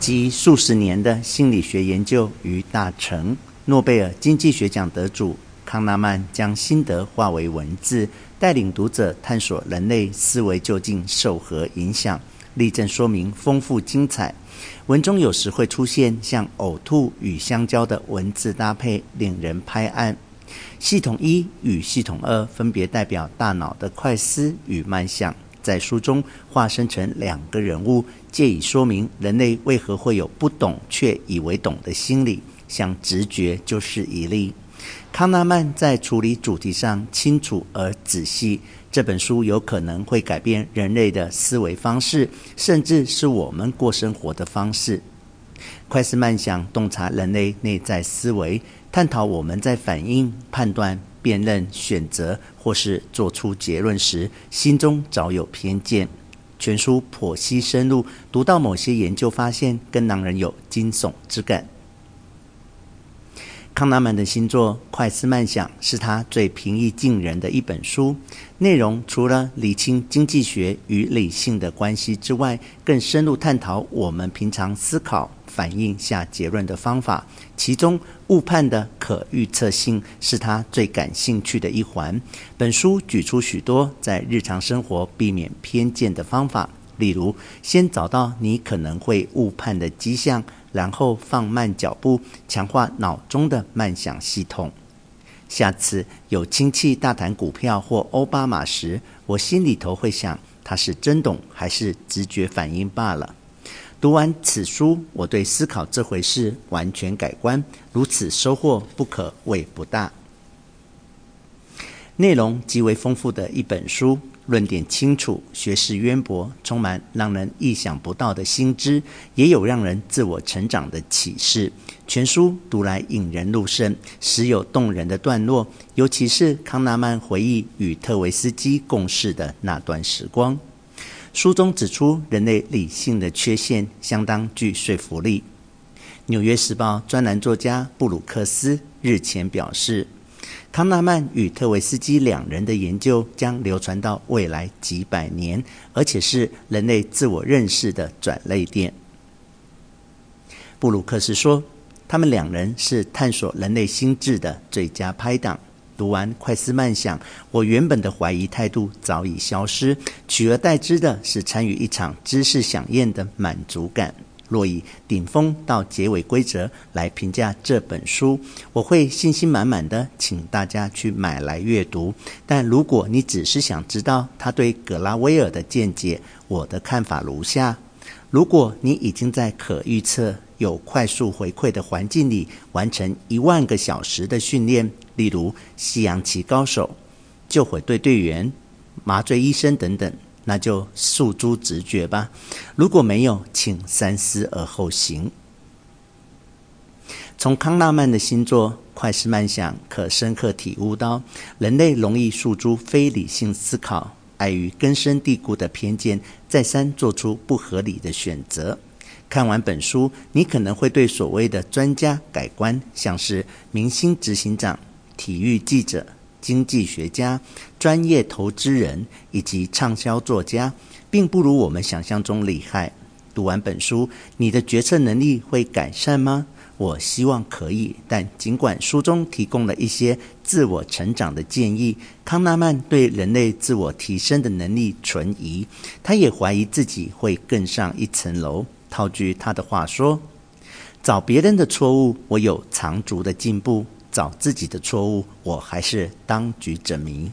集数十年的心理学研究于大成，诺贝尔经济学奖得主康纳曼将心得化为文字，带领读者探索人类思维究竟受何影响，例证说明丰富精彩。文中有时会出现像呕吐与香蕉的文字搭配，令人拍案。系统一与系统二分别代表大脑的快思与慢想。在书中化身成两个人物，借以说明人类为何会有不懂却以为懂的心理，像直觉就是一例。康纳曼在处理主题上清楚而仔细，这本书有可能会改变人类的思维方式，甚至是我们过生活的方式。快思慢想洞察人类内在思维，探讨我们在反应、判断。辨认、选择或是做出结论时，心中早有偏见。全书剖析深入，读到某些研究发现，更让人有惊悚之感。康纳曼的新作《快思慢想》是他最平易近人的一本书，内容除了理清经济学与理性的关系之外，更深入探讨我们平常思考。反应下结论的方法，其中误判的可预测性是他最感兴趣的一环。本书举出许多在日常生活避免偏见的方法，例如先找到你可能会误判的迹象，然后放慢脚步，强化脑中的慢想系统。下次有亲戚大谈股票或欧巴马时，我心里头会想，他是真懂还是直觉反应罢了。读完此书，我对思考这回事完全改观，如此收获不可谓不大。内容极为丰富的一本书，论点清楚，学识渊博，充满让人意想不到的新知，也有让人自我成长的启示。全书读来引人入胜，时有动人的段落，尤其是康纳曼回忆与特维斯基共事的那段时光。书中指出，人类理性的缺陷相当具说服力。《纽约时报》专栏作家布鲁克斯日前表示，康纳曼与特维斯基两人的研究将流传到未来几百年，而且是人类自我认识的转捩点。布鲁克斯说，他们两人是探索人类心智的最佳拍档。读完《快思慢想》，我原本的怀疑态度早已消失，取而代之的是参与一场知识饗宴的满足感。若以顶峰到结尾规则来评价这本书，我会信心满满的请大家去买来阅读。但如果你只是想知道他对格拉威尔的见解，我的看法如下：如果你已经在可预测、有快速回馈的环境里完成一万个小时的训练，例如西洋棋高手、救火队队员、麻醉医生等等，那就诉诸直觉吧。如果没有，请三思而后行。从康纳曼的新作《快思慢想》，可深刻体悟到人类容易诉诸非理性思考，碍于根深蒂固的偏见，再三做出不合理的选择。看完本书，你可能会对所谓的专家改观，像是明星执行长。体育记者、经济学家、专业投资人以及畅销作家，并不如我们想象中厉害。读完本书，你的决策能力会改善吗？我希望可以。但尽管书中提供了一些自我成长的建议，康纳曼对人类自我提升的能力存疑。他也怀疑自己会更上一层楼。套句他的话说：“找别人的错误，我有长足的进步。”找自己的错误，我还是当局者迷。